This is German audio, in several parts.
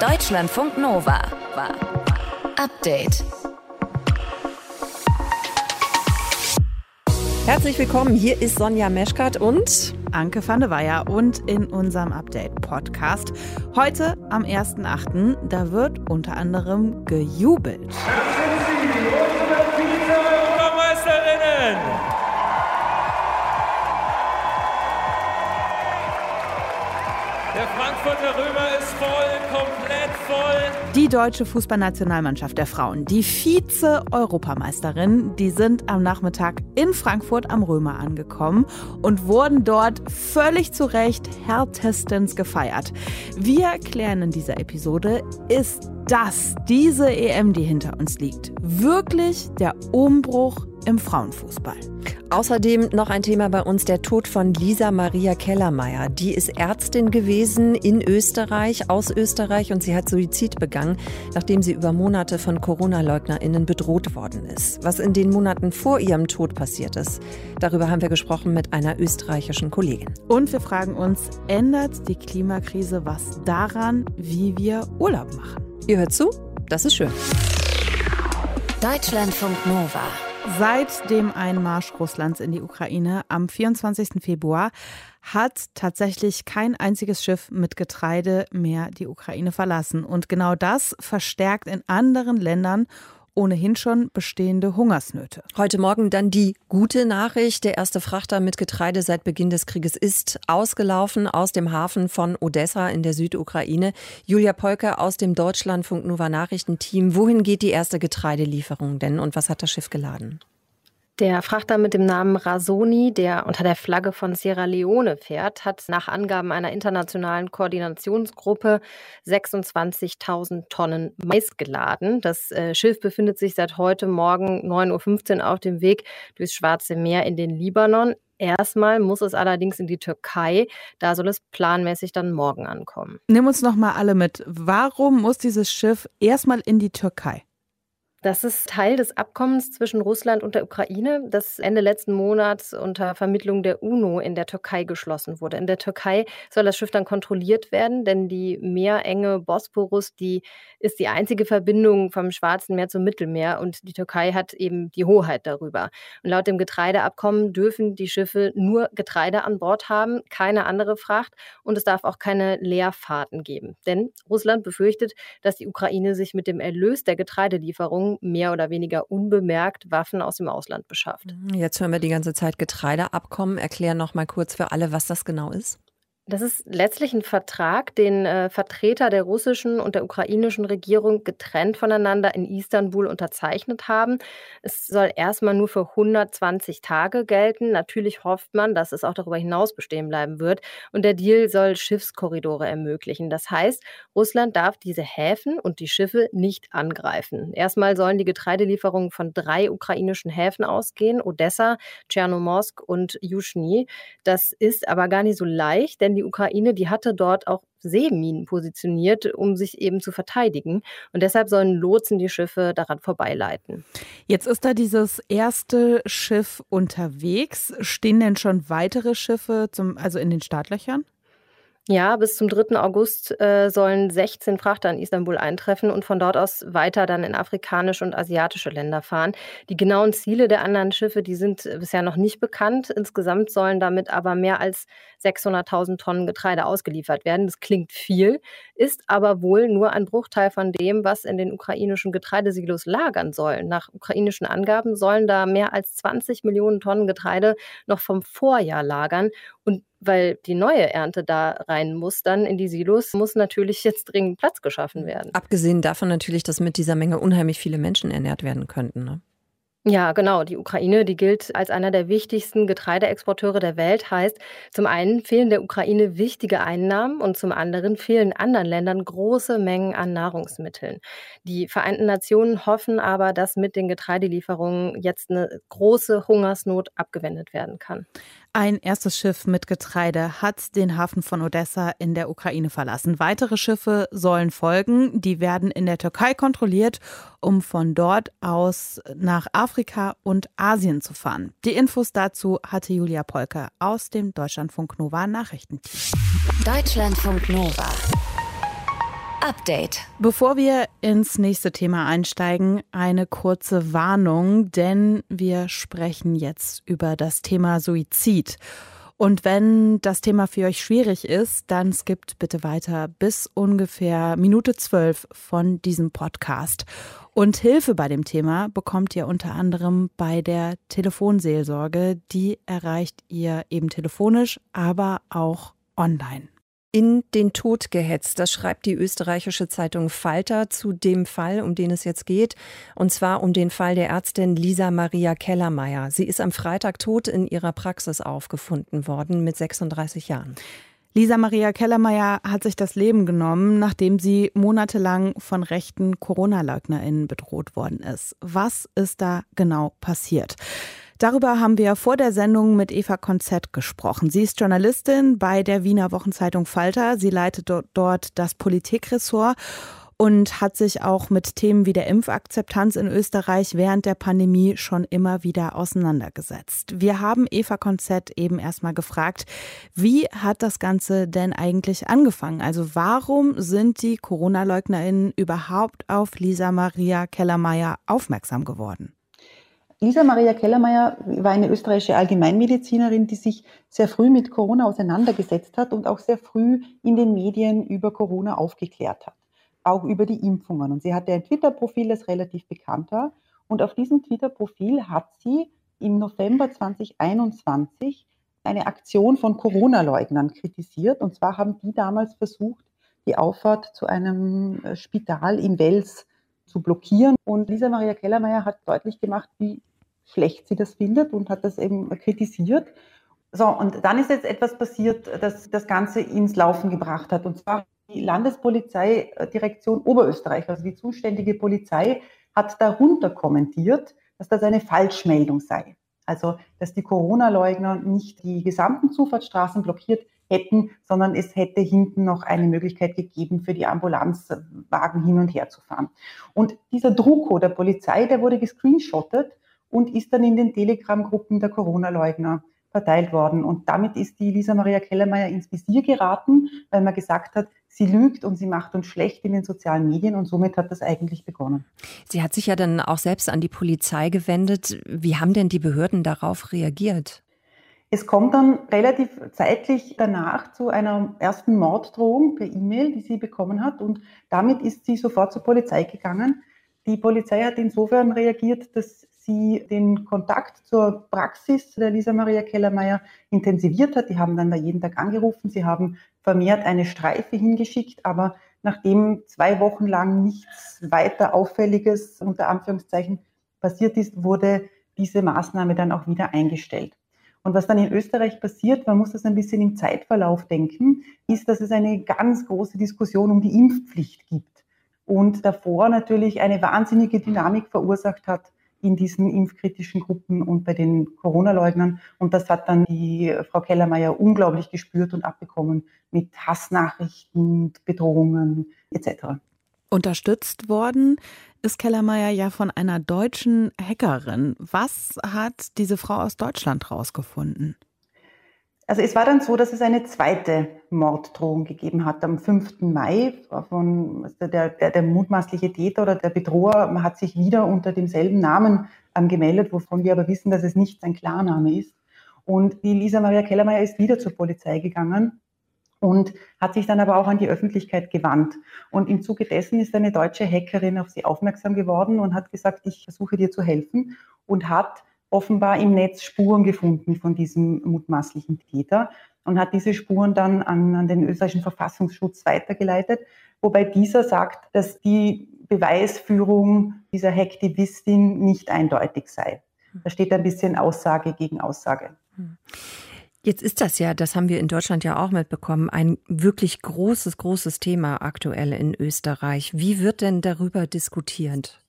Deutschlandfunk Nova. Update. Herzlich willkommen, hier ist Sonja Meschkat und Anke van der Weyer und in unserem Update-Podcast. Heute am 1.8., da wird unter anderem gejubelt. Herzlichen Sie, unsere Vize-Europameisterinnen! Der Frankfurter Römer ist voll, komplett voll. Die deutsche Fußballnationalmannschaft der Frauen, die Vize-Europameisterin, die sind am Nachmittag in Frankfurt am Römer angekommen und wurden dort völlig zu Recht härtestens gefeiert. Wir erklären in dieser Episode, ist das, diese EM, die hinter uns liegt, wirklich der Umbruch im Frauenfußball? Außerdem noch ein Thema bei uns, der Tod von Lisa Maria Kellermeier. Die ist Ärztin gewesen in Österreich, aus Österreich und sie hat Suizid begangen, nachdem sie über Monate von Corona-LeugnerInnen bedroht worden ist. Was in den Monaten vor ihrem Tod passiert ist, darüber haben wir gesprochen mit einer österreichischen Kollegin. Und wir fragen uns, ändert die Klimakrise was daran, wie wir Urlaub machen? Ihr hört zu? Das ist schön. Deutschlandfunk Nova. Seit dem Einmarsch Russlands in die Ukraine am 24. Februar hat tatsächlich kein einziges Schiff mit Getreide mehr die Ukraine verlassen. Und genau das verstärkt in anderen Ländern ohnehin schon bestehende Hungersnöte. Heute Morgen dann die gute Nachricht. Der erste Frachter mit Getreide seit Beginn des Krieges ist ausgelaufen aus dem Hafen von Odessa in der Südukraine. Julia Polke aus dem Deutschlandfunk Nova Nachrichtenteam. Wohin geht die erste Getreidelieferung denn und was hat das Schiff geladen? Der Frachter mit dem Namen Rasoni, der unter der Flagge von Sierra Leone fährt, hat nach Angaben einer internationalen Koordinationsgruppe 26.000 Tonnen Mais geladen. Das äh, Schiff befindet sich seit heute Morgen 9.15 Uhr auf dem Weg durchs Schwarze Meer in den Libanon. Erstmal muss es allerdings in die Türkei. Da soll es planmäßig dann morgen ankommen. Nimm uns noch mal alle mit. Warum muss dieses Schiff erstmal in die Türkei? Das ist Teil des Abkommens zwischen Russland und der Ukraine, das Ende letzten Monats unter Vermittlung der UNO in der Türkei geschlossen wurde. In der Türkei soll das Schiff dann kontrolliert werden, denn die meerenge Bosporus, die ist die einzige Verbindung vom Schwarzen Meer zum Mittelmeer und die Türkei hat eben die Hoheit darüber. Und laut dem Getreideabkommen dürfen die Schiffe nur Getreide an Bord haben, keine andere Fracht und es darf auch keine Leerfahrten geben. Denn Russland befürchtet, dass die Ukraine sich mit dem Erlös der Getreidelieferungen mehr oder weniger unbemerkt Waffen aus dem Ausland beschafft. Jetzt hören wir die ganze Zeit Getreideabkommen. Erklär noch mal kurz für alle, was das genau ist. Das ist letztlich ein Vertrag, den äh, Vertreter der russischen und der ukrainischen Regierung getrennt voneinander in Istanbul unterzeichnet haben. Es soll erstmal nur für 120 Tage gelten. Natürlich hofft man, dass es auch darüber hinaus bestehen bleiben wird. Und der Deal soll Schiffskorridore ermöglichen. Das heißt, Russland darf diese Häfen und die Schiffe nicht angreifen. Erstmal sollen die Getreidelieferungen von drei ukrainischen Häfen ausgehen: Odessa, Tschernomorsk und Yushny. Das ist aber gar nicht so leicht, denn die Ukraine, die hatte dort auch Seeminen positioniert, um sich eben zu verteidigen. Und deshalb sollen Lotsen die Schiffe daran vorbeileiten. Jetzt ist da dieses erste Schiff unterwegs. Stehen denn schon weitere Schiffe zum, also in den Startlöchern? Ja, bis zum 3. August äh, sollen 16 Frachter in Istanbul eintreffen und von dort aus weiter dann in afrikanische und asiatische Länder fahren. Die genauen Ziele der anderen Schiffe, die sind bisher noch nicht bekannt. Insgesamt sollen damit aber mehr als 600.000 Tonnen Getreide ausgeliefert werden. Das klingt viel, ist aber wohl nur ein Bruchteil von dem, was in den ukrainischen Getreidesilos lagern soll. Nach ukrainischen Angaben sollen da mehr als 20 Millionen Tonnen Getreide noch vom Vorjahr lagern. Und weil die neue Ernte da rein muss, dann in die Silos, muss natürlich jetzt dringend Platz geschaffen werden. Abgesehen davon natürlich, dass mit dieser Menge unheimlich viele Menschen ernährt werden könnten. Ne? Ja, genau. Die Ukraine, die gilt als einer der wichtigsten Getreideexporteure der Welt. Heißt, zum einen fehlen der Ukraine wichtige Einnahmen und zum anderen fehlen anderen Ländern große Mengen an Nahrungsmitteln. Die Vereinten Nationen hoffen aber, dass mit den Getreidelieferungen jetzt eine große Hungersnot abgewendet werden kann. Ein erstes Schiff mit Getreide hat den Hafen von Odessa in der Ukraine verlassen. Weitere Schiffe sollen folgen. Die werden in der Türkei kontrolliert, um von dort aus nach Afrika und Asien zu fahren. Die Infos dazu hatte Julia Polke aus dem Deutschlandfunk Nova Nachrichtenteam. Deutschlandfunk Nova. Update. Bevor wir ins nächste Thema einsteigen, eine kurze Warnung, denn wir sprechen jetzt über das Thema Suizid. Und wenn das Thema für euch schwierig ist, dann skippt bitte weiter bis ungefähr Minute zwölf von diesem Podcast. Und Hilfe bei dem Thema bekommt ihr unter anderem bei der Telefonseelsorge. Die erreicht ihr eben telefonisch, aber auch online in den Tod gehetzt. Das schreibt die österreichische Zeitung Falter zu dem Fall, um den es jetzt geht. Und zwar um den Fall der Ärztin Lisa Maria Kellermeier. Sie ist am Freitag tot in ihrer Praxis aufgefunden worden mit 36 Jahren. Lisa Maria Kellermeier hat sich das Leben genommen, nachdem sie monatelang von rechten Corona-LeugnerInnen bedroht worden ist. Was ist da genau passiert? Darüber haben wir vor der Sendung mit Eva Konzett gesprochen. Sie ist Journalistin bei der Wiener Wochenzeitung Falter. Sie leitet dort das Politikressort und hat sich auch mit Themen wie der Impfakzeptanz in Österreich während der Pandemie schon immer wieder auseinandergesetzt. Wir haben Eva Konzett eben erstmal gefragt, wie hat das Ganze denn eigentlich angefangen? Also warum sind die Corona-LeugnerInnen überhaupt auf Lisa Maria Kellermeier aufmerksam geworden? Lisa Maria Kellermeier war eine österreichische Allgemeinmedizinerin, die sich sehr früh mit Corona auseinandergesetzt hat und auch sehr früh in den Medien über Corona aufgeklärt hat, auch über die Impfungen. Und sie hatte ein Twitter-Profil, das relativ bekannt war. Und auf diesem Twitter-Profil hat sie im November 2021 eine Aktion von Corona-Leugnern kritisiert. Und zwar haben die damals versucht, die Auffahrt zu einem äh, Spital in Wels zu blockieren. Und Lisa Maria Kellermeier hat deutlich gemacht, wie schlecht sie das findet und hat das eben kritisiert. So, und dann ist jetzt etwas passiert, das das Ganze ins Laufen gebracht hat. Und zwar die Landespolizeidirektion Oberösterreich, also die zuständige Polizei, hat darunter kommentiert, dass das eine Falschmeldung sei. Also, dass die Corona-Leugner nicht die gesamten Zufahrtsstraßen blockiert hätten, sondern es hätte hinten noch eine Möglichkeit gegeben, für die Ambulanzwagen hin und her zu fahren. Und dieser Drucko der Polizei, der wurde gescreenshottet und ist dann in den Telegram-Gruppen der Corona-Leugner verteilt worden. Und damit ist die Lisa Maria Kellermeier ins Visier geraten, weil man gesagt hat, sie lügt und sie macht uns schlecht in den sozialen Medien und somit hat das eigentlich begonnen. Sie hat sich ja dann auch selbst an die Polizei gewendet. Wie haben denn die Behörden darauf reagiert? Es kommt dann relativ zeitlich danach zu einer ersten Morddrohung per E-Mail, die sie bekommen hat und damit ist sie sofort zur Polizei gegangen. Die Polizei hat insofern reagiert, dass sie den Kontakt zur Praxis der Lisa Maria Kellermeier intensiviert hat. Die haben dann da jeden Tag angerufen. Sie haben vermehrt eine Streife hingeschickt, aber nachdem zwei Wochen lang nichts weiter Auffälliges unter Anführungszeichen passiert ist, wurde diese Maßnahme dann auch wieder eingestellt. Und was dann in Österreich passiert, man muss das ein bisschen im Zeitverlauf denken, ist, dass es eine ganz große Diskussion um die Impfpflicht gibt und davor natürlich eine wahnsinnige Dynamik verursacht hat in diesen impfkritischen Gruppen und bei den Corona-Leugnern. Und das hat dann die Frau Kellermeier unglaublich gespürt und abbekommen mit Hassnachrichten, Bedrohungen etc. Unterstützt worden ist Kellermeier ja von einer deutschen Hackerin. Was hat diese Frau aus Deutschland rausgefunden? Also es war dann so, dass es eine zweite Morddrohung gegeben hat am 5. Mai. Von, der, der, der mutmaßliche Täter oder der Bedroher hat sich wieder unter demselben Namen ähm, gemeldet, wovon wir aber wissen, dass es nicht sein Klarname ist. Und die Lisa Maria Kellermeier ist wieder zur Polizei gegangen und hat sich dann aber auch an die Öffentlichkeit gewandt. Und im Zuge dessen ist eine deutsche Hackerin auf sie aufmerksam geworden und hat gesagt, ich versuche dir zu helfen und hat offenbar im Netz Spuren gefunden von diesem mutmaßlichen Täter und hat diese Spuren dann an, an den österreichischen Verfassungsschutz weitergeleitet, wobei dieser sagt, dass die Beweisführung dieser Hacktivistin nicht eindeutig sei. Da steht ein bisschen Aussage gegen Aussage. Hm. Jetzt ist das ja, das haben wir in Deutschland ja auch mitbekommen, ein wirklich großes, großes Thema aktuell in Österreich. Wie wird denn darüber diskutiert?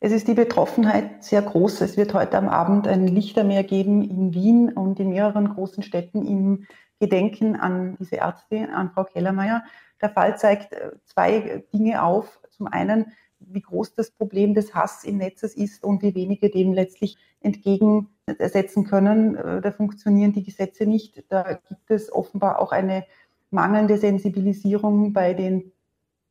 Es ist die Betroffenheit sehr groß. Es wird heute am Abend ein Lichtermeer geben in Wien und in mehreren großen Städten im Gedenken an diese Ärztin, an Frau Kellermeier. Der Fall zeigt äh, zwei Dinge auf. Zum einen, wie groß das Problem des Hass im Netz ist und wie wenige dem letztlich entgegen ersetzen können. Äh, da funktionieren die Gesetze nicht. Da gibt es offenbar auch eine mangelnde Sensibilisierung bei den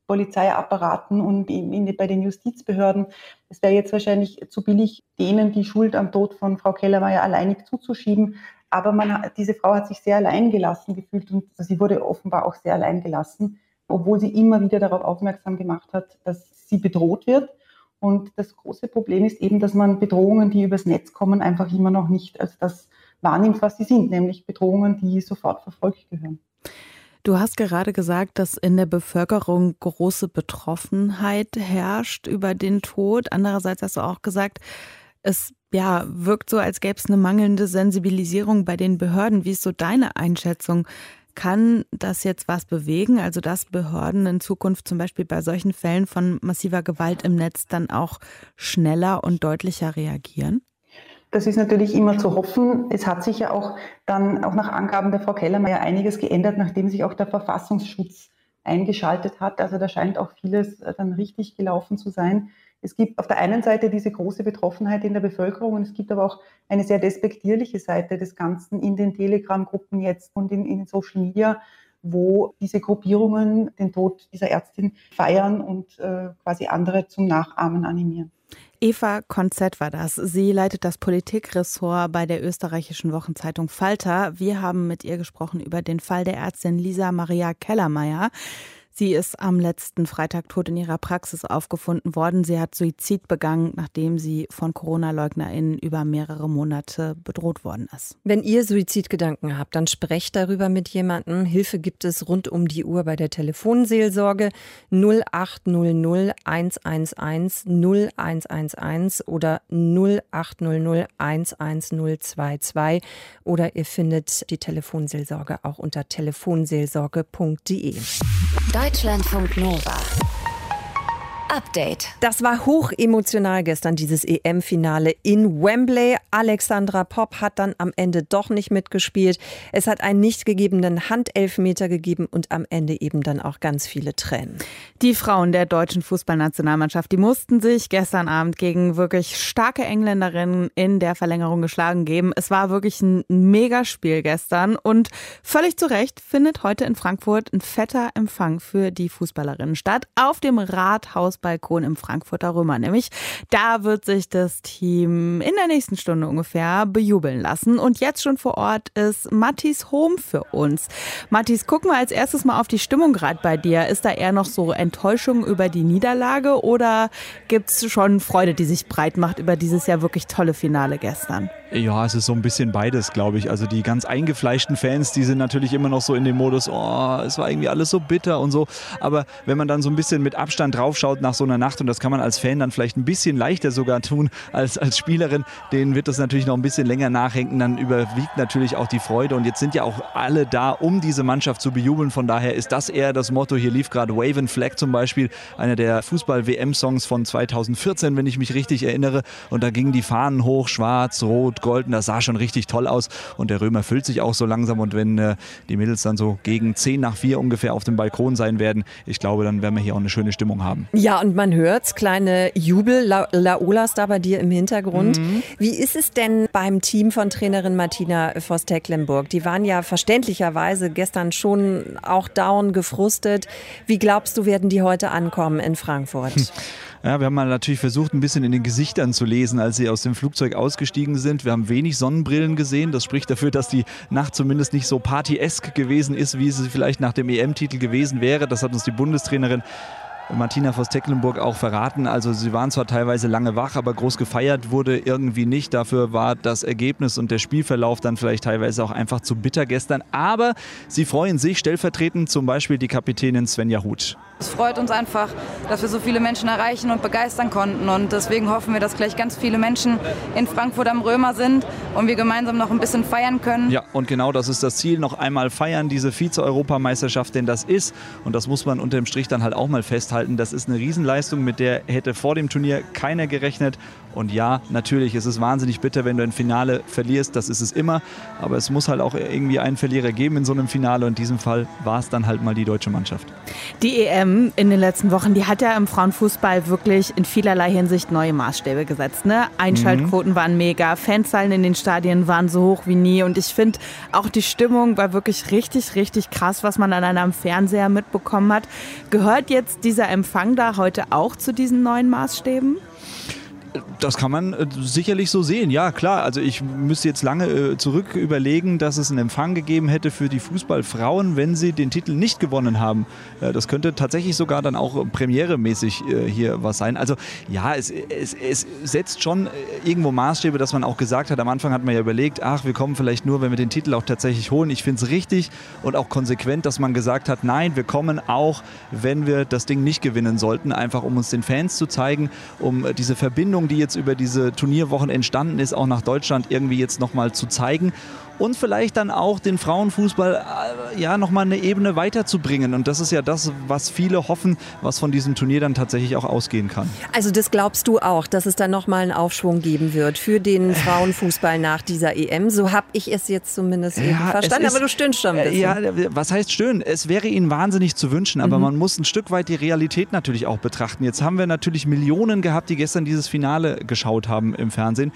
Polizeiapparaten und in, in, bei den Justizbehörden. Es wäre jetzt wahrscheinlich zu billig, denen die Schuld am Tod von Frau Kellermeier alleinig zuzuschieben. Aber man, diese Frau hat sich sehr allein gelassen gefühlt und sie wurde offenbar auch sehr allein gelassen, obwohl sie immer wieder darauf aufmerksam gemacht hat, dass sie bedroht wird. Und das große Problem ist eben, dass man Bedrohungen, die übers Netz kommen, einfach immer noch nicht als das wahrnimmt, was sie sind, nämlich Bedrohungen, die sofort verfolgt gehören. Du hast gerade gesagt, dass in der Bevölkerung große Betroffenheit herrscht über den Tod. Andererseits hast du auch gesagt, es ja, wirkt so, als gäbe es eine mangelnde Sensibilisierung bei den Behörden. Wie ist so deine Einschätzung? Kann das jetzt was bewegen? Also, dass Behörden in Zukunft zum Beispiel bei solchen Fällen von massiver Gewalt im Netz dann auch schneller und deutlicher reagieren? Das ist natürlich immer zu hoffen. Es hat sich ja auch dann, auch nach Angaben der Frau Kellermeier, einiges geändert, nachdem sich auch der Verfassungsschutz eingeschaltet hat. Also da scheint auch vieles äh, dann richtig gelaufen zu sein. Es gibt auf der einen Seite diese große Betroffenheit in der Bevölkerung und es gibt aber auch eine sehr despektierliche Seite des Ganzen in den Telegram-Gruppen jetzt und in, in Social Media, wo diese Gruppierungen den Tod dieser Ärztin feiern und äh, quasi andere zum Nachahmen animieren. Eva Konzett war das. Sie leitet das Politikressort bei der österreichischen Wochenzeitung Falter. Wir haben mit ihr gesprochen über den Fall der Ärztin Lisa Maria Kellermeier. Sie ist am letzten Freitag tot in ihrer Praxis aufgefunden worden. Sie hat Suizid begangen, nachdem sie von Corona-LeugnerInnen über mehrere Monate bedroht worden ist. Wenn ihr Suizidgedanken habt, dann sprecht darüber mit jemandem. Hilfe gibt es rund um die Uhr bei der Telefonseelsorge 0800 111 0111 oder 0800 11022 oder ihr findet die Telefonseelsorge auch unter telefonseelsorge.de. Deutschlandfunk Nova. Update. Das war hoch emotional gestern, dieses EM-Finale in Wembley. Alexandra Popp hat dann am Ende doch nicht mitgespielt. Es hat einen nicht gegebenen Handelfmeter gegeben und am Ende eben dann auch ganz viele Tränen. Die Frauen der deutschen Fußballnationalmannschaft, die mussten sich gestern Abend gegen wirklich starke Engländerinnen in der Verlängerung geschlagen geben. Es war wirklich ein Megaspiel gestern und völlig zu Recht findet heute in Frankfurt ein fetter Empfang für die Fußballerinnen statt. Auf dem Rathaus Balkon im Frankfurter Römer. Nämlich da wird sich das Team in der nächsten Stunde ungefähr bejubeln lassen. Und jetzt schon vor Ort ist Mattis Home für uns. Mattis, gucken wir als erstes mal auf die Stimmung gerade bei dir. Ist da eher noch so Enttäuschung über die Niederlage oder gibt es schon Freude, die sich breit macht über dieses ja wirklich tolle Finale gestern? Ja, es ist so ein bisschen beides, glaube ich. Also die ganz eingefleischten Fans, die sind natürlich immer noch so in dem Modus, oh, es war irgendwie alles so bitter und so. Aber wenn man dann so ein bisschen mit Abstand draufschaut nach so einer Nacht, und das kann man als Fan dann vielleicht ein bisschen leichter sogar tun als als Spielerin, denen wird das natürlich noch ein bisschen länger nachhängen, dann überwiegt natürlich auch die Freude. Und jetzt sind ja auch alle da, um diese Mannschaft zu bejubeln. Von daher ist das eher das Motto. Hier lief gerade Wave Flag zum Beispiel, einer der Fußball-WM-Songs von 2014, wenn ich mich richtig erinnere. Und da gingen die Fahnen hoch, schwarz, rot, Golden, das sah schon richtig toll aus und der Römer füllt sich auch so langsam und wenn äh, die Mädels dann so gegen 10 nach 4 ungefähr auf dem Balkon sein werden, ich glaube, dann werden wir hier auch eine schöne Stimmung haben. Ja, und man hört's, kleine Jubel, La Laolas da bei dir im Hintergrund. Mhm. Wie ist es denn beim Team von Trainerin Martina Voss-Tecklenburg? Die waren ja verständlicherweise gestern schon auch down, gefrustet. Wie glaubst du, werden die heute ankommen in Frankfurt? Ja, wir haben mal natürlich versucht, ein bisschen in den Gesichtern zu lesen, als sie aus dem Flugzeug ausgestiegen sind. Wir haben wenig Sonnenbrillen gesehen. Das spricht dafür, dass die Nacht zumindest nicht so partyesk gewesen ist, wie sie vielleicht nach dem EM-Titel gewesen wäre. Das hat uns die Bundestrainerin Martina vos Tecklenburg auch verraten. Also sie waren zwar teilweise lange wach, aber groß gefeiert wurde irgendwie nicht. Dafür war das Ergebnis und der Spielverlauf dann vielleicht teilweise auch einfach zu bitter gestern. Aber sie freuen sich stellvertretend zum Beispiel die Kapitänin Svenja Huth. Es freut uns einfach, dass wir so viele Menschen erreichen und begeistern konnten. Und deswegen hoffen wir, dass gleich ganz viele Menschen in Frankfurt am Römer sind und wir gemeinsam noch ein bisschen feiern können. Ja, und genau das ist das Ziel. Noch einmal feiern, diese Vize-Europameisterschaft, denn das ist, und das muss man unterm Strich dann halt auch mal festhalten, das ist eine Riesenleistung, mit der hätte vor dem Turnier keiner gerechnet. Und ja, natürlich, es ist wahnsinnig bitter, wenn du ein Finale verlierst, das ist es immer, aber es muss halt auch irgendwie einen Verlierer geben in so einem Finale und in diesem Fall war es dann halt mal die deutsche Mannschaft. Die EM in den letzten Wochen, die hat ja im Frauenfußball wirklich in vielerlei Hinsicht neue Maßstäbe gesetzt. Ne? Einschaltquoten mhm. waren mega, Fanzahlen in den Stadien waren so hoch wie nie und ich finde auch die Stimmung war wirklich richtig, richtig krass, was man an einem Fernseher mitbekommen hat. Gehört jetzt dieser Empfang da heute auch zu diesen neuen Maßstäben? Das kann man äh, sicherlich so sehen, ja klar. Also ich müsste jetzt lange äh, zurück überlegen, dass es einen Empfang gegeben hätte für die Fußballfrauen, wenn sie den Titel nicht gewonnen haben. Äh, das könnte tatsächlich sogar dann auch premieremäßig hier was sein. Also ja, es, es, es setzt schon irgendwo Maßstäbe, dass man auch gesagt hat, am Anfang hat man ja überlegt, ach, wir kommen vielleicht nur, wenn wir den Titel auch tatsächlich holen. Ich finde es richtig und auch konsequent, dass man gesagt hat, nein, wir kommen auch, wenn wir das Ding nicht gewinnen sollten, einfach um uns den Fans zu zeigen, um diese Verbindung Verbindung, die jetzt über diese Turnierwochen entstanden ist, auch nach Deutschland irgendwie jetzt nochmal zu zeigen und vielleicht dann auch den Frauenfußball äh, ja nochmal eine Ebene weiterzubringen. Und das ist ja das, was viele hoffen, was von diesem Turnier dann tatsächlich auch ausgehen kann. Also das glaubst du auch, dass es dann nochmal einen Aufschwung geben wird für den Frauenfußball nach dieser EM? So habe ich es jetzt zumindest ja, eben verstanden, ist, aber du stöhnst schon ein bisschen. Ja, was heißt stöhnen? Es wäre ihnen wahnsinnig zu wünschen, aber mhm. man muss ein Stück weit die Realität natürlich auch betrachten. Jetzt haben wir natürlich Millionen gehabt, die gestern dieses Finale geschaut haben im Fernsehen.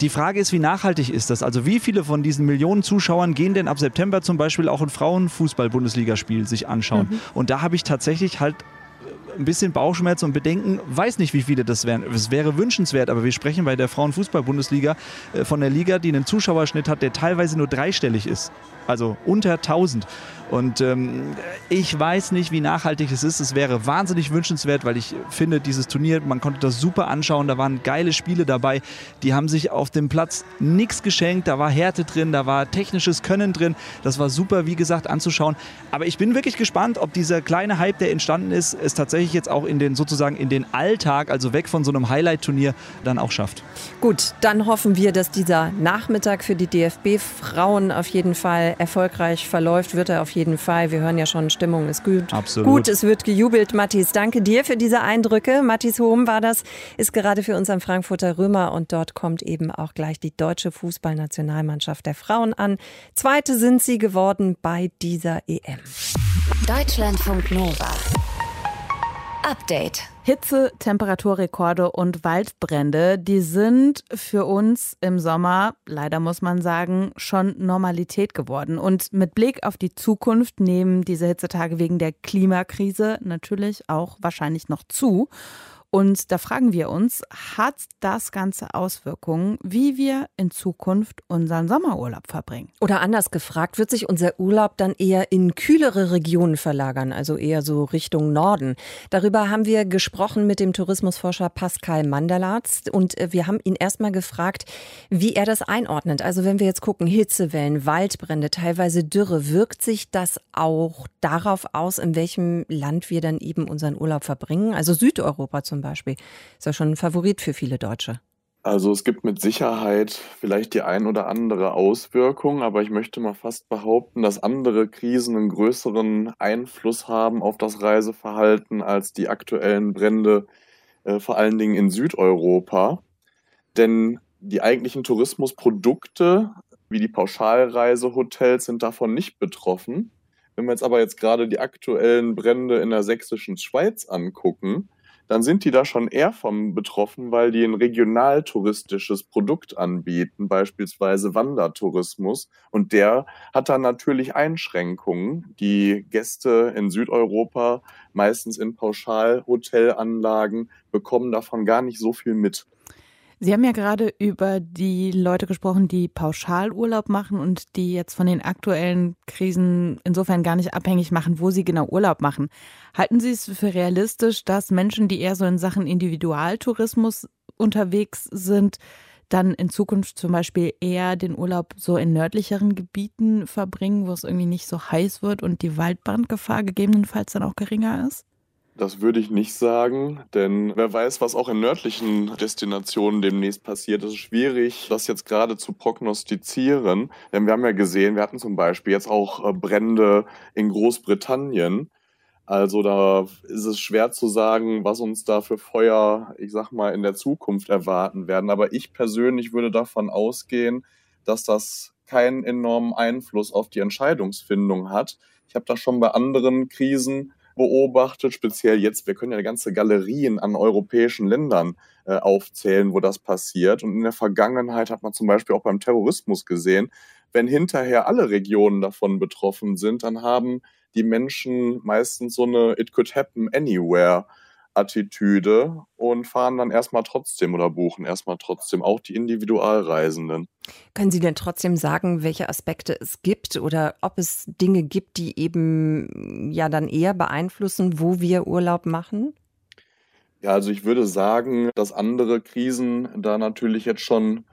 Die Frage ist, wie nachhaltig ist das? Also wie viele von diesen Millionen Zuschauern gehen denn ab September zum Beispiel auch ein Frauenfußball-Bundesligaspiel sich anschauen? Mhm. Und da habe ich tatsächlich halt ein bisschen Bauchschmerz und Bedenken, weiß nicht, wie viele das wären. Es wäre wünschenswert, aber wir sprechen bei der Frauenfußball-Bundesliga äh, von der Liga, die einen Zuschauerschnitt hat, der teilweise nur dreistellig ist. Also unter 1000. Und ähm, ich weiß nicht, wie nachhaltig es ist. Es wäre wahnsinnig wünschenswert, weil ich finde, dieses Turnier, man konnte das super anschauen. Da waren geile Spiele dabei. Die haben sich auf dem Platz nichts geschenkt. Da war Härte drin, da war technisches Können drin. Das war super, wie gesagt, anzuschauen. Aber ich bin wirklich gespannt, ob dieser kleine Hype, der entstanden ist, es tatsächlich jetzt auch in den sozusagen in den Alltag, also weg von so einem Highlight-Turnier, dann auch schafft. Gut, dann hoffen wir, dass dieser Nachmittag für die DFB-Frauen auf jeden Fall erfolgreich verläuft. Wird er auf jeden Fall. Wir hören ja schon, Stimmung ist gut. Absolut. Gut, es wird gejubelt. Matthias, danke dir für diese Eindrücke. Matthias Hohm war das, ist gerade für uns am Frankfurter Römer und dort kommt eben auch gleich die deutsche Fußballnationalmannschaft der Frauen an. Zweite sind sie geworden bei dieser EM. Deutschlandfunk Nova. Update. Hitze, Temperaturrekorde und Waldbrände, die sind für uns im Sommer, leider muss man sagen, schon Normalität geworden. Und mit Blick auf die Zukunft nehmen diese Hitzetage wegen der Klimakrise natürlich auch wahrscheinlich noch zu. Und da fragen wir uns, hat das Ganze Auswirkungen, wie wir in Zukunft unseren Sommerurlaub verbringen? Oder anders gefragt, wird sich unser Urlaub dann eher in kühlere Regionen verlagern, also eher so Richtung Norden? Darüber haben wir gesprochen mit dem Tourismusforscher Pascal Mandalatz und äh, wir haben ihn erstmal gefragt, wie er das einordnet. Also wenn wir jetzt gucken, Hitzewellen, Waldbrände, teilweise Dürre, wirkt sich das auch darauf aus, in welchem Land wir dann eben unseren Urlaub verbringen? Also Südeuropa zum Beispiel. Ist ja schon ein Favorit für viele Deutsche. Also es gibt mit Sicherheit vielleicht die ein oder andere Auswirkung, aber ich möchte mal fast behaupten, dass andere Krisen einen größeren Einfluss haben auf das Reiseverhalten als die aktuellen Brände, äh, vor allen Dingen in Südeuropa. Denn die eigentlichen Tourismusprodukte wie die Pauschalreisehotels sind davon nicht betroffen. Wenn wir jetzt aber jetzt gerade die aktuellen Brände in der sächsischen Schweiz angucken, dann sind die da schon eher von betroffen, weil die ein regionaltouristisches Produkt anbieten, beispielsweise Wandertourismus. Und der hat dann natürlich Einschränkungen. Die Gäste in Südeuropa, meistens in Pauschalhotelanlagen, bekommen davon gar nicht so viel mit. Sie haben ja gerade über die Leute gesprochen, die Pauschalurlaub machen und die jetzt von den aktuellen Krisen insofern gar nicht abhängig machen, wo sie genau Urlaub machen. Halten Sie es für realistisch, dass Menschen, die eher so in Sachen Individualtourismus unterwegs sind, dann in Zukunft zum Beispiel eher den Urlaub so in nördlicheren Gebieten verbringen, wo es irgendwie nicht so heiß wird und die Waldbrandgefahr gegebenenfalls dann auch geringer ist? Das würde ich nicht sagen, denn wer weiß, was auch in nördlichen Destinationen demnächst passiert. Es ist schwierig, das jetzt gerade zu prognostizieren, denn wir haben ja gesehen, wir hatten zum Beispiel jetzt auch äh, Brände in Großbritannien. Also da ist es schwer zu sagen, was uns da für Feuer, ich sag mal, in der Zukunft erwarten werden. Aber ich persönlich würde davon ausgehen, dass das keinen enormen Einfluss auf die Entscheidungsfindung hat. Ich habe das schon bei anderen Krisen beobachtet, speziell jetzt, wir können ja ganze Galerien an europäischen Ländern äh, aufzählen, wo das passiert. Und in der Vergangenheit hat man zum Beispiel auch beim Terrorismus gesehen, wenn hinterher alle Regionen davon betroffen sind, dann haben die Menschen meistens so eine It could happen anywhere Attitüde und fahren dann erstmal trotzdem oder buchen erstmal trotzdem auch die Individualreisenden. Können Sie denn trotzdem sagen, welche Aspekte es gibt oder ob es Dinge gibt, die eben ja dann eher beeinflussen, wo wir Urlaub machen? Ja, also ich würde sagen, dass andere Krisen da natürlich jetzt schon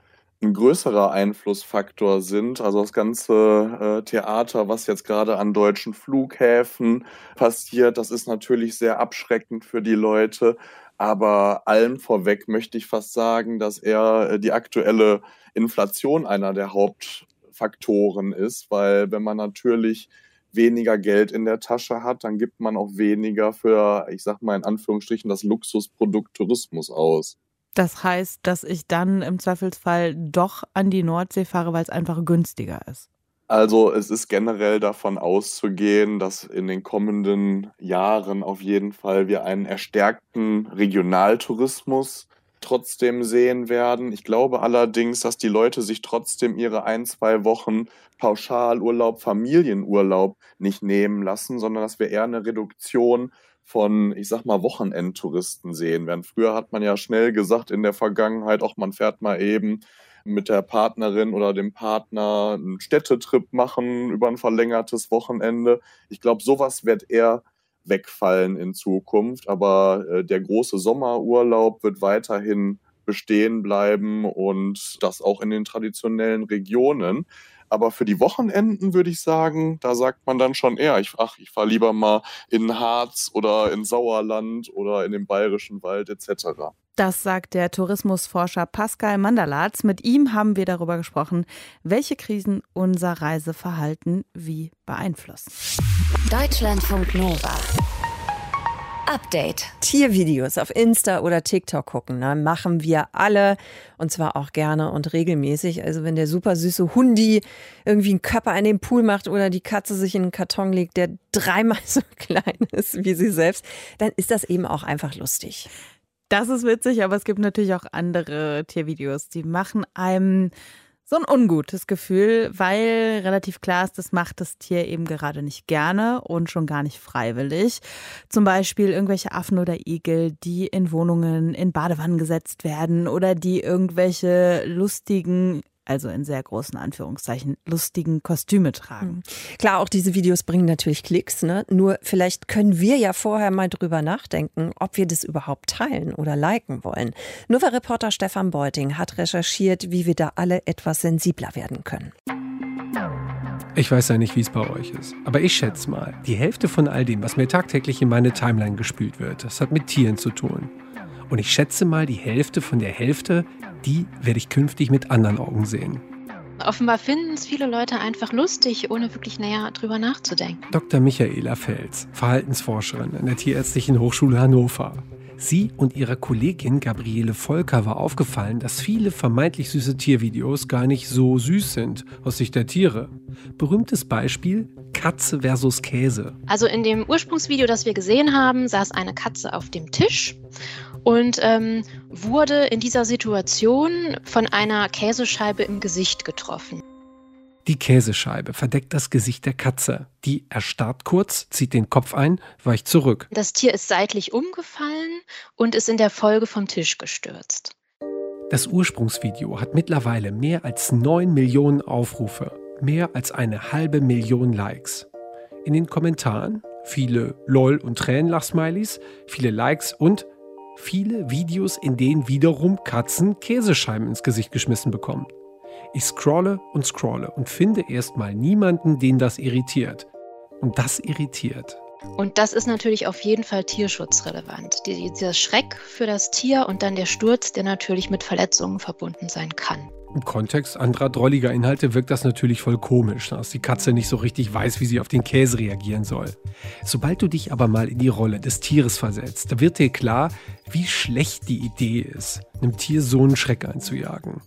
ein größerer Einflussfaktor sind. Also das ganze äh, Theater, was jetzt gerade an deutschen Flughäfen passiert, das ist natürlich sehr abschreckend für die Leute. Aber allen vorweg möchte ich fast sagen, dass eher äh, die aktuelle Inflation einer der Hauptfaktoren ist, weil wenn man natürlich weniger Geld in der Tasche hat, dann gibt man auch weniger für, ich sag mal in Anführungsstrichen, das Luxusprodukt Tourismus aus. Das heißt, dass ich dann im Zweifelsfall doch an die Nordsee fahre, weil es einfach günstiger ist. Also es ist generell davon auszugehen, dass in den kommenden Jahren auf jeden Fall wir einen erstärkten Regionaltourismus trotzdem sehen werden. Ich glaube allerdings, dass die Leute sich trotzdem ihre ein, zwei Wochen Pauschalurlaub, Familienurlaub nicht nehmen lassen, sondern dass wir eher eine Reduktion von, ich sag mal, Wochenendtouristen sehen werden. Früher hat man ja schnell gesagt in der Vergangenheit, auch man fährt mal eben mit der Partnerin oder dem Partner einen Städtetrip machen über ein verlängertes Wochenende. Ich glaube, sowas wird eher wegfallen in Zukunft, aber äh, der große Sommerurlaub wird weiterhin bestehen bleiben und das auch in den traditionellen Regionen. Aber für die Wochenenden würde ich sagen, da sagt man dann schon eher, ich, ach, ich fahre lieber mal in Harz oder in Sauerland oder in den Bayerischen Wald etc. Das sagt der Tourismusforscher Pascal Mandalatz. Mit ihm haben wir darüber gesprochen, welche Krisen unser Reiseverhalten wie beeinflussen. Deutschlandfunk Nova. Update. Tiervideos auf Insta oder TikTok gucken, ne? machen wir alle und zwar auch gerne und regelmäßig. Also wenn der super süße Hundi irgendwie einen Körper in den Pool macht oder die Katze sich in einen Karton legt, der dreimal so klein ist wie sie selbst, dann ist das eben auch einfach lustig. Das ist witzig, aber es gibt natürlich auch andere Tiervideos, die machen einem so ein ungutes Gefühl, weil relativ klar ist, das macht das Tier eben gerade nicht gerne und schon gar nicht freiwillig. Zum Beispiel irgendwelche Affen oder Igel, die in Wohnungen in Badewannen gesetzt werden oder die irgendwelche lustigen also in sehr großen Anführungszeichen, lustigen Kostüme tragen. Hm. Klar, auch diese Videos bringen natürlich Klicks, ne? Nur vielleicht können wir ja vorher mal drüber nachdenken, ob wir das überhaupt teilen oder liken wollen. Nova-Reporter Stefan Beuting hat recherchiert, wie wir da alle etwas sensibler werden können. Ich weiß ja nicht, wie es bei euch ist, aber ich schätze mal, die Hälfte von all dem, was mir tagtäglich in meine Timeline gespült wird, das hat mit Tieren zu tun. Und ich schätze mal, die Hälfte von der Hälfte, die werde ich künftig mit anderen Augen sehen. Offenbar finden es viele Leute einfach lustig, ohne wirklich näher drüber nachzudenken. Dr. Michaela Fels, Verhaltensforscherin an der Tierärztlichen Hochschule Hannover. Sie und ihrer Kollegin Gabriele Volker war aufgefallen, dass viele vermeintlich süße Tiervideos gar nicht so süß sind aus Sicht der Tiere. Berühmtes Beispiel Katze versus Käse. Also in dem Ursprungsvideo, das wir gesehen haben, saß eine Katze auf dem Tisch und ähm, wurde in dieser Situation von einer Käsescheibe im Gesicht getroffen. Die Käsescheibe verdeckt das Gesicht der Katze. Die erstarrt kurz, zieht den Kopf ein, weicht zurück. Das Tier ist seitlich umgefallen und ist in der Folge vom Tisch gestürzt. Das Ursprungsvideo hat mittlerweile mehr als 9 Millionen Aufrufe, mehr als eine halbe Million Likes. In den Kommentaren viele LOL und Tränenlach-Smileys, viele Likes und viele Videos, in denen wiederum Katzen Käsescheiben ins Gesicht geschmissen bekommen. Ich scrolle und scrolle und finde erstmal niemanden, den das irritiert. Und das irritiert. Und das ist natürlich auf jeden Fall tierschutzrelevant. Dieser Schreck für das Tier und dann der Sturz, der natürlich mit Verletzungen verbunden sein kann. Im Kontext anderer drolliger Inhalte wirkt das natürlich voll komisch, dass die Katze nicht so richtig weiß, wie sie auf den Käse reagieren soll. Sobald du dich aber mal in die Rolle des Tieres versetzt, da wird dir klar, wie schlecht die Idee ist, einem Tier so einen Schreck einzujagen.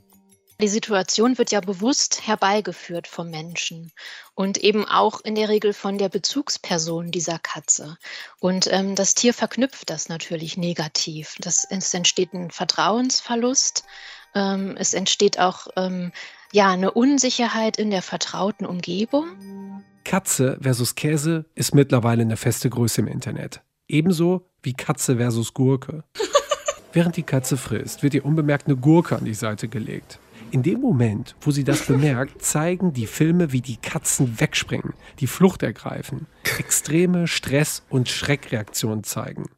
Die Situation wird ja bewusst herbeigeführt vom Menschen und eben auch in der Regel von der Bezugsperson dieser Katze. Und ähm, das Tier verknüpft das natürlich negativ. Das, es entsteht ein Vertrauensverlust. Ähm, es entsteht auch ähm, ja, eine Unsicherheit in der vertrauten Umgebung. Katze versus Käse ist mittlerweile eine feste Größe im Internet. Ebenso wie Katze versus Gurke. Während die Katze frisst, wird ihr unbemerkt eine Gurke an die Seite gelegt. In dem Moment, wo sie das bemerkt, zeigen die Filme, wie die Katzen wegspringen, die Flucht ergreifen, extreme Stress- und Schreckreaktionen zeigen.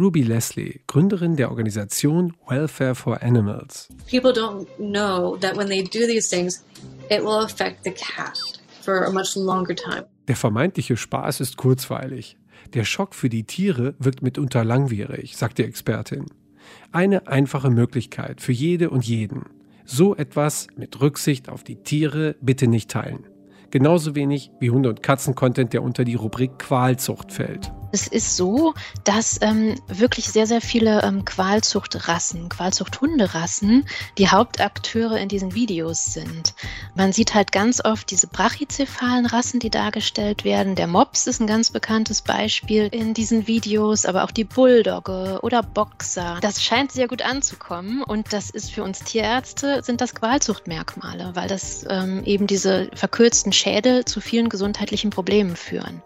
Ruby Leslie, Gründerin der Organisation Welfare for Animals. People don't know that when they do these things, it will affect the cat for a much longer time. Der vermeintliche Spaß ist kurzweilig. Der Schock für die Tiere wirkt mitunter langwierig, sagt die Expertin. Eine einfache Möglichkeit für jede und jeden. So etwas mit Rücksicht auf die Tiere bitte nicht teilen. Genauso wenig wie Hunde- und Katzen-Content, der unter die Rubrik Qualzucht fällt. Es ist so, dass ähm, wirklich sehr, sehr viele ähm, Qualzuchtrassen, Qualzuchthunderassen die Hauptakteure in diesen Videos sind. Man sieht halt ganz oft diese brachycephalen Rassen, die dargestellt werden. Der Mops ist ein ganz bekanntes Beispiel in diesen Videos, aber auch die Bulldogge oder Boxer. Das scheint sehr gut anzukommen und das ist für uns Tierärzte, sind das Qualzuchtmerkmale, weil das ähm, eben diese verkürzten Schädel zu vielen gesundheitlichen Problemen führen.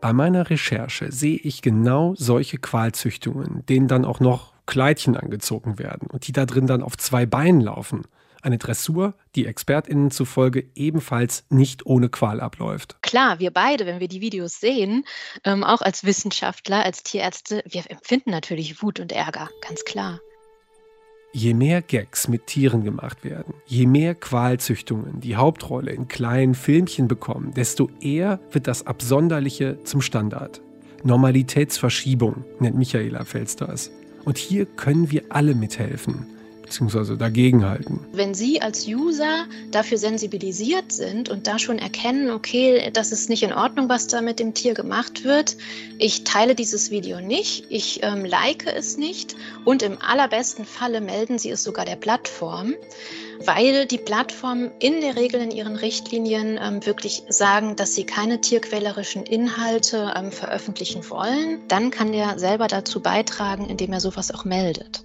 Bei meiner Recherche sehe ich genau solche Qualzüchtungen, denen dann auch noch Kleidchen angezogen werden und die da drin dann auf zwei Beinen laufen. Eine Dressur, die ExpertInnen zufolge ebenfalls nicht ohne Qual abläuft. Klar, wir beide, wenn wir die Videos sehen, ähm, auch als Wissenschaftler, als Tierärzte, wir empfinden natürlich Wut und Ärger, ganz klar. Je mehr Gags mit Tieren gemacht werden, je mehr Qualzüchtungen die Hauptrolle in kleinen Filmchen bekommen, desto eher wird das Absonderliche zum Standard. Normalitätsverschiebung nennt Michaela Fels das. Und hier können wir alle mithelfen beziehungsweise dagegenhalten. Wenn Sie als User dafür sensibilisiert sind und da schon erkennen, okay, das ist nicht in Ordnung, was da mit dem Tier gemacht wird, ich teile dieses Video nicht, ich ähm, like es nicht und im allerbesten Falle melden Sie es sogar der Plattform weil die Plattformen in der Regel in ihren Richtlinien ähm, wirklich sagen, dass sie keine tierquälerischen Inhalte ähm, veröffentlichen wollen, dann kann der selber dazu beitragen, indem er sowas auch meldet.